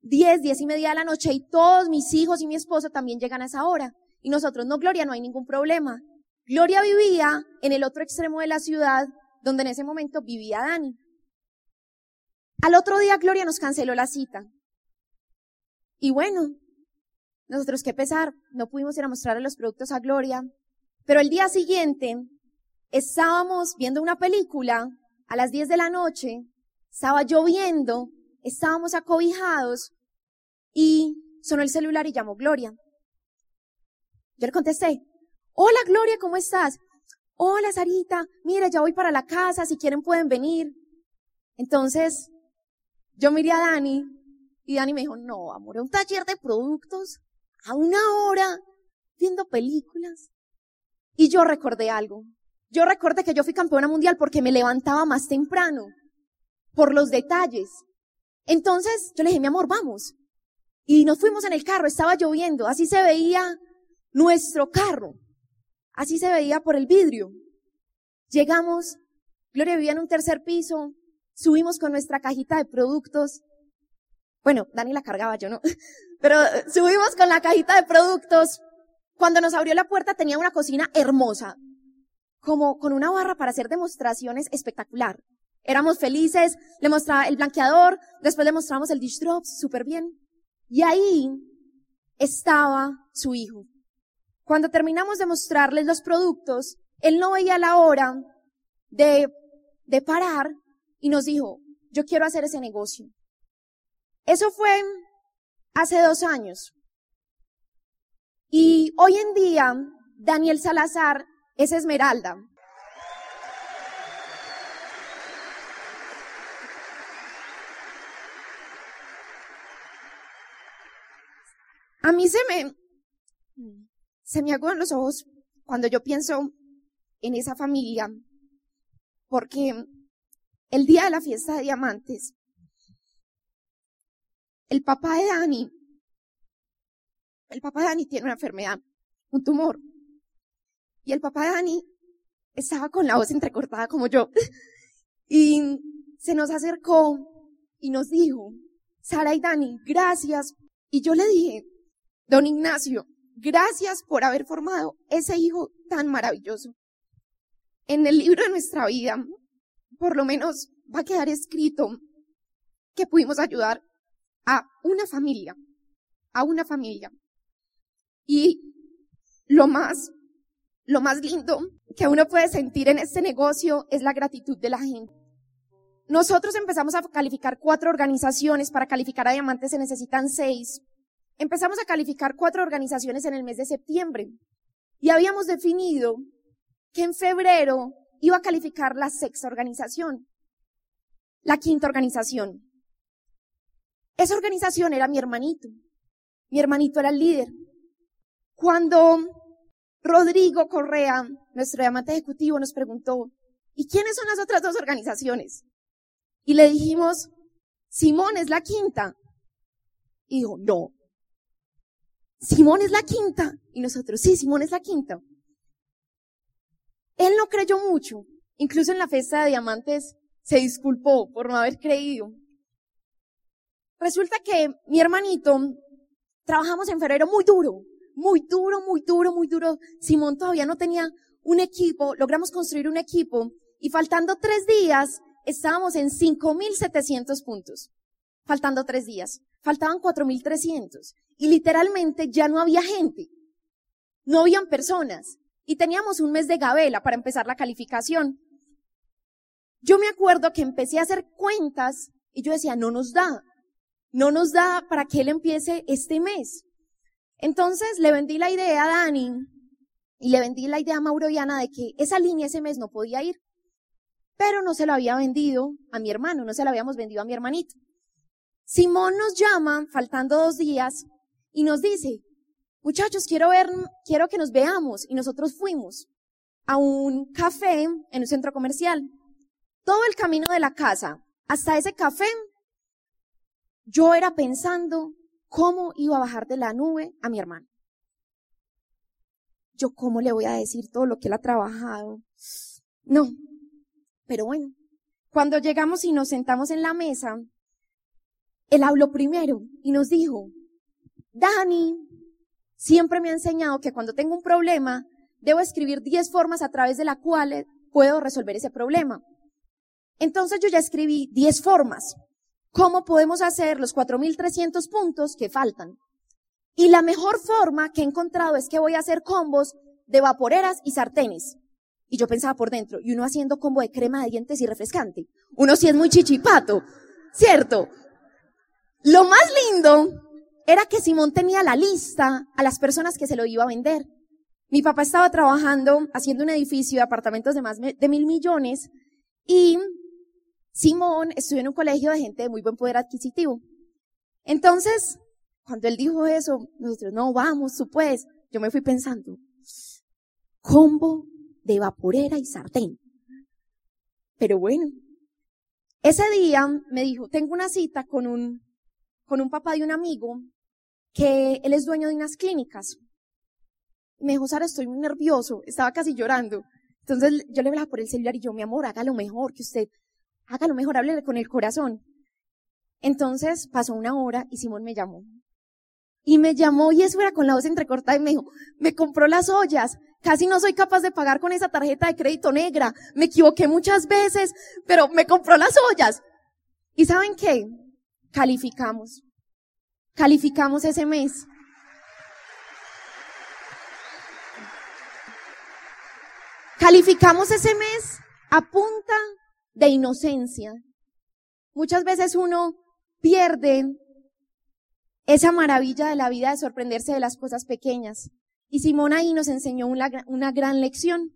diez, diez y media de la noche y todos mis hijos y mi esposo también llegan a esa hora. Y nosotros, no, Gloria, no hay ningún problema. Gloria vivía en el otro extremo de la ciudad, donde en ese momento vivía Dani. Al otro día Gloria nos canceló la cita. Y bueno, nosotros qué pesar, no pudimos ir a mostrarle los productos a Gloria. Pero el día siguiente estábamos viendo una película a las 10 de la noche, estaba lloviendo, estábamos acobijados y sonó el celular y llamó Gloria. Yo le contesté, hola Gloria, ¿cómo estás? Hola Sarita, mira, ya voy para la casa, si quieren pueden venir. Entonces, yo miré a Dani y Dani me dijo, no, amor, un taller de productos a una hora viendo películas. Y yo recordé algo. Yo recordé que yo fui campeona mundial porque me levantaba más temprano, por los detalles. Entonces, yo le dije, mi amor, vamos. Y nos fuimos en el carro, estaba lloviendo, así se veía nuestro carro. Así se veía por el vidrio. Llegamos, Gloria vivía en un tercer piso, subimos con nuestra cajita de productos. Bueno, Dani la cargaba, yo no. <laughs> Pero subimos con la cajita de productos Cuando nos abrió la puerta tenía una cocina hermosa, como con una barra para hacer demostraciones espectacular. Éramos felices, le mostraba el blanqueador, después le mostramos el dish drops, súper bien. Y ahí estaba su hijo. Cuando terminamos de mostrarles los productos, él no veía la hora de, de parar y nos dijo, yo quiero hacer ese negocio. Eso fue hace dos años. Y hoy en día, Daniel Salazar es Esmeralda. A mí se me, se me aguan los ojos cuando yo pienso en esa familia, porque el día de la fiesta de diamantes, el papá de Dani, el papá de Dani tiene una enfermedad, un tumor, y el papá de Dani estaba con la voz entrecortada como yo, <laughs> y se nos acercó y nos dijo, Sara y Dani, gracias. Y yo le dije, don Ignacio, gracias por haber formado ese hijo tan maravilloso. En el libro de nuestra vida, por lo menos va a quedar escrito que pudimos ayudar a una familia, a una familia. Y lo más, lo más lindo que uno puede sentir en este negocio es la gratitud de la gente. Nosotros empezamos a calificar cuatro organizaciones. Para calificar a diamantes se necesitan seis. Empezamos a calificar cuatro organizaciones en el mes de septiembre. Y habíamos definido que en febrero iba a calificar la sexta organización, la quinta organización. Esa organización era mi hermanito. Mi hermanito era el líder. Cuando Rodrigo Correa, nuestro diamante ejecutivo, nos preguntó, ¿y quiénes son las otras dos organizaciones? Y le dijimos, Simón es la quinta. Y dijo, no. Simón es la quinta. Y nosotros, sí, Simón es la quinta. Él no creyó mucho. Incluso en la fiesta de diamantes se disculpó por no haber creído. Resulta que mi hermanito trabajamos en febrero muy duro, muy duro, muy duro, muy duro. Simón todavía no tenía un equipo, logramos construir un equipo y faltando tres días estábamos en 5.700 puntos. Faltando tres días. Faltaban 4.300. Y literalmente ya no había gente. No habían personas y teníamos un mes de gabela para empezar la calificación. Yo me acuerdo que empecé a hacer cuentas y yo decía, no nos da, no nos da para que él empiece este mes. Entonces le vendí la idea a Dani y le vendí la idea a Mauro y Ana de que esa línea ese mes no podía ir. Pero no se lo había vendido a mi hermano, no se lo habíamos vendido a mi hermanito. Simón nos llama, faltando dos días, y nos dice, muchachos, quiero ver, quiero que nos veamos. Y nosotros fuimos a un café en un centro comercial. Todo el camino de la casa hasta ese café, yo era pensando cómo iba a bajar de la nube a mi hermano. Yo cómo le voy a decir todo lo que él ha trabajado. No. Pero bueno, cuando llegamos y nos sentamos en la mesa, él habló primero y nos dijo, Dani, siempre me ha enseñado que cuando tengo un problema, debo escribir 10 formas a través de las cuales puedo resolver ese problema. Entonces yo ya escribí 10 formas. ¿Cómo podemos hacer los 4.300 puntos que faltan? Y la mejor forma que he encontrado es que voy a hacer combos de vaporeras y sartenes. Y yo pensaba por dentro, y uno haciendo combo de crema de dientes y refrescante. Uno sí es muy chichipato, ¿cierto? Lo más lindo era que Simón tenía la lista a las personas que se lo iba a vender. Mi papá estaba trabajando haciendo un edificio de apartamentos de más de mil millones y Simón estudió en un colegio de gente de muy buen poder adquisitivo. Entonces, cuando él dijo eso, nosotros, no, vamos, tú puedes. Yo me fui pensando, combo de vaporera y sartén. Pero bueno, ese día me dijo, tengo una cita con un, con un papá de un amigo que él es dueño de unas clínicas. Me dijo, Sara, estoy muy nervioso, estaba casi llorando. Entonces yo le hablaba por el celular y yo, mi amor, haga lo mejor que usted, haga lo mejor, hable con el corazón. Entonces pasó una hora y Simón me llamó. Y me llamó y eso era con la voz entrecortada y me dijo, me compró las ollas. Casi no soy capaz de pagar con esa tarjeta de crédito negra. Me equivoqué muchas veces, pero me compró las ollas. ¿Y saben qué? Calificamos. Calificamos ese mes. Calificamos ese mes a punta de inocencia. Muchas veces uno pierde esa maravilla de la vida de sorprenderse de las cosas pequeñas. Y Simón ahí nos enseñó una, una gran lección.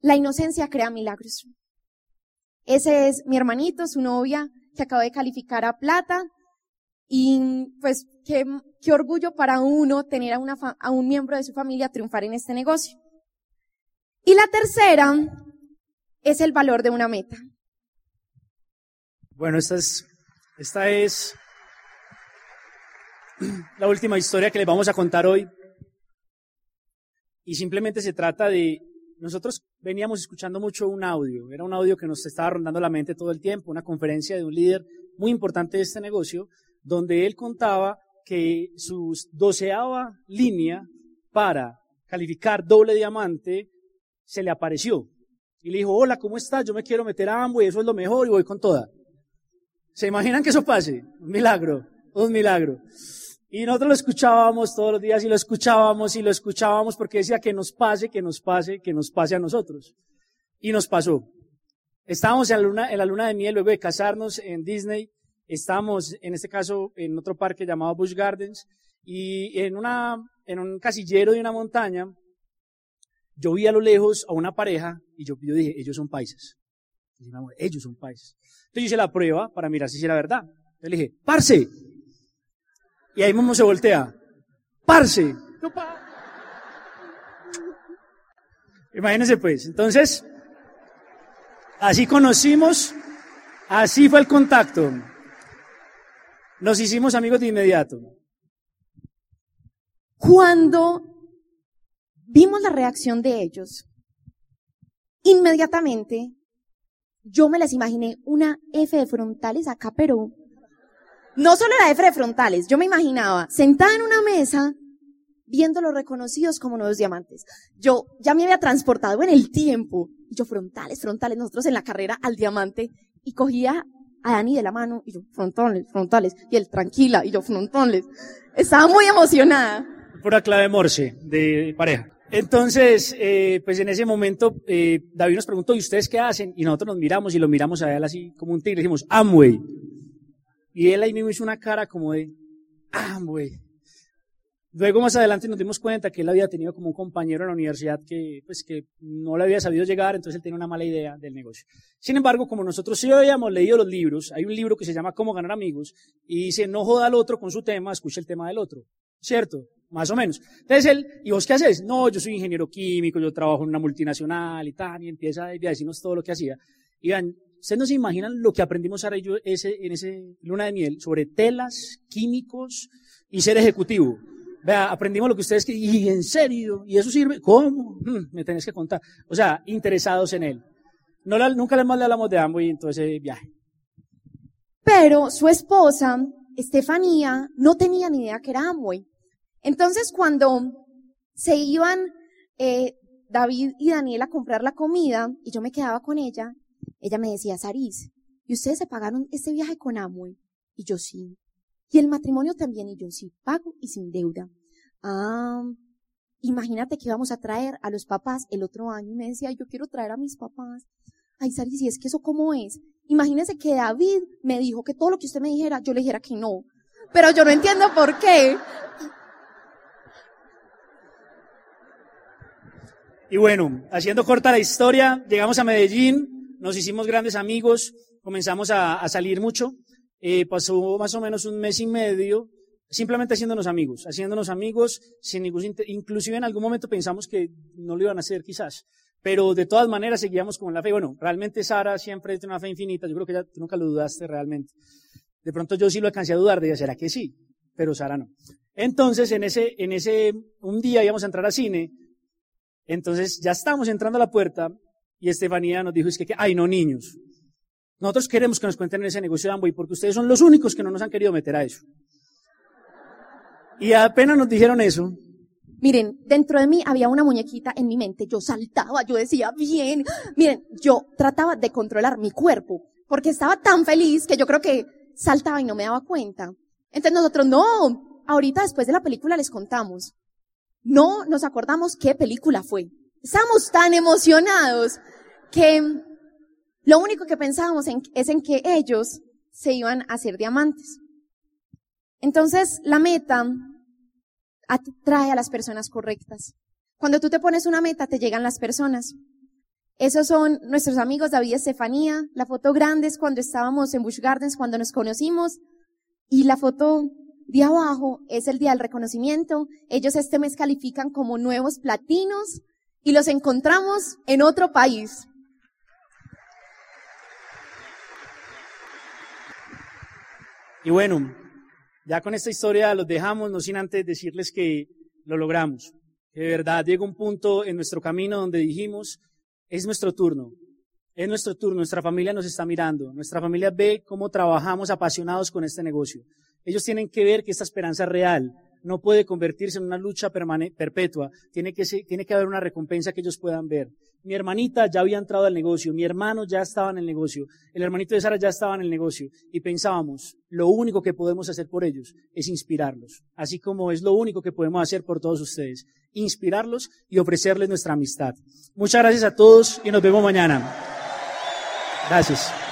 La inocencia crea milagros. Ese es mi hermanito, su novia, que acaba de calificar a plata. Y pues qué, orgullo para uno tener a, una, a un miembro de su familia triunfar en este negocio. Y la tercera es el valor de una meta. Bueno, es, esta es la última historia que les vamos a contar hoy. Y simplemente se trata de, nosotros veníamos escuchando mucho un audio, era un audio que nos estaba rondando la mente todo el tiempo, una conferencia de un líder muy importante de este negocio, donde él contaba que su doceava línea para calificar doble diamante se le apareció. Y le dijo, hola, ¿cómo estás? Yo me quiero meter a y eso es lo mejor y voy con toda. ¿Se imaginan que eso pase? Un milagro, un milagro. Y nosotros lo escuchábamos todos los días y lo escuchábamos y lo escuchábamos porque decía que nos pase, que nos pase, que nos pase a nosotros. Y nos pasó. Estábamos en la luna, en la luna de miel luego de casarnos en Disney. Estábamos, en este caso, en otro parque llamado Busch Gardens y en una, en un casillero de una montaña, yo vi a lo lejos a una pareja y yo, dije, ellos son paisas. ellos son paisas. Entonces yo hice la prueba para mirar si era verdad. Yo le dije, parce, y ahí mismo se voltea. Parce. Imagínense pues. Entonces, así conocimos, así fue el contacto. Nos hicimos amigos de inmediato. Cuando vimos la reacción de ellos, inmediatamente yo me les imaginé una F de frontales acá, pero no solo la F de frontales, yo me imaginaba sentada en una mesa viéndolos reconocidos como nuevos diamantes. Yo ya me había transportado en el tiempo. Y yo, frontales, frontales, nosotros en la carrera al diamante. Y cogía a Dani de la mano. Y yo, frontales, frontales. Y él, tranquila. Y yo, frontales. Estaba muy emocionada. Pura clave Morse de pareja. Entonces, eh, pues en ese momento, eh, David nos preguntó, ¿y ustedes qué hacen? Y nosotros nos miramos y lo miramos a él así como un tigre. Y dijimos, Amway. Y él ahí mismo hizo una cara como de, ah, güey. Luego más adelante nos dimos cuenta que él había tenido como un compañero en la universidad que, pues, que no le había sabido llegar, entonces él tenía una mala idea del negocio. Sin embargo, como nosotros sí habíamos leído los libros, hay un libro que se llama Cómo ganar amigos, y dice, no joda al otro con su tema, escucha el tema del otro. ¿Cierto? Más o menos. Entonces él, ¿y vos qué haces? No, yo soy ingeniero químico, yo trabajo en una multinacional y tal, y empieza a decirnos todo lo que hacía. Y vean, Ustedes no se imaginan lo que aprendimos ahora yo ese, en ese luna de miel sobre telas, químicos y ser ejecutivo. Vea, aprendimos lo que ustedes, y en serio, y eso sirve, ¿cómo? Hmm, me tenés que contar. O sea, interesados en él. No nunca más le hablamos de Amway en todo ese viaje. Pero su esposa, Estefanía, no tenía ni idea que era Amway. Entonces cuando se iban eh, David y Daniel a comprar la comida y yo me quedaba con ella, ella me decía, Saris, ¿y ustedes se pagaron este viaje con Amway? Y yo sí. Y el matrimonio también, y yo sí, pago y sin deuda. Ah, imagínate que íbamos a traer a los papás el otro año. Y me decía, yo quiero traer a mis papás. Ay, Saris, ¿y es que eso cómo es? Imagínese que David me dijo que todo lo que usted me dijera, yo le dijera que no. Pero yo no entiendo por qué. Y bueno, haciendo corta la historia, llegamos a Medellín, nos hicimos grandes amigos, comenzamos a, salir mucho, eh, pasó más o menos un mes y medio simplemente haciéndonos amigos, haciéndonos amigos, sin ningún, inclusive en algún momento pensamos que no lo iban a hacer quizás, pero de todas maneras seguíamos con la fe. Bueno, realmente Sara siempre tiene una fe infinita, yo creo que ya tú nunca lo dudaste realmente. De pronto yo sí lo alcancé a dudar, de ella, ¿será que sí? Pero Sara no. Entonces, en ese, en ese, un día íbamos a entrar al cine, entonces ya estamos entrando a la puerta y Estefanía nos dijo, es que, ay no niños, nosotros queremos que nos cuenten ese negocio de Amway porque ustedes son los únicos que no nos han querido meter a eso. Y apenas nos dijeron eso, Miren, dentro de mí había una muñequita en mi mente. Yo saltaba, yo decía, bien. Miren, yo trataba de controlar mi cuerpo porque estaba tan feliz que yo creo que saltaba y no me daba cuenta. Entonces nosotros, no, ahorita después de la película les contamos. No nos acordamos qué película fue. Estamos tan emocionados que lo único que pensábamos es en que ellos se iban a hacer diamantes. Entonces, la meta atrae a las personas correctas. Cuando tú te pones una meta, te llegan las personas. Esos son nuestros amigos David y Estefanía. La foto grande es cuando estábamos en Bush Gardens, cuando nos conocimos. Y la foto de abajo es el día del reconocimiento. Ellos este mes califican como nuevos platinos y los encontramos en otro país. Y bueno, ya con esta historia los dejamos, no sin antes decirles que lo logramos. De verdad llega un punto en nuestro camino donde dijimos, es nuestro turno, es nuestro turno, nuestra familia nos está mirando, nuestra familia ve cómo trabajamos apasionados con este negocio. Ellos tienen que ver que esta esperanza es real, no puede convertirse en una lucha perpetua, tiene que, tiene que haber una recompensa que ellos puedan ver. Mi hermanita ya había entrado al negocio, mi hermano ya estaba en el negocio, el hermanito de Sara ya estaba en el negocio y pensábamos, lo único que podemos hacer por ellos es inspirarlos, así como es lo único que podemos hacer por todos ustedes, inspirarlos y ofrecerles nuestra amistad. Muchas gracias a todos y nos vemos mañana. Gracias.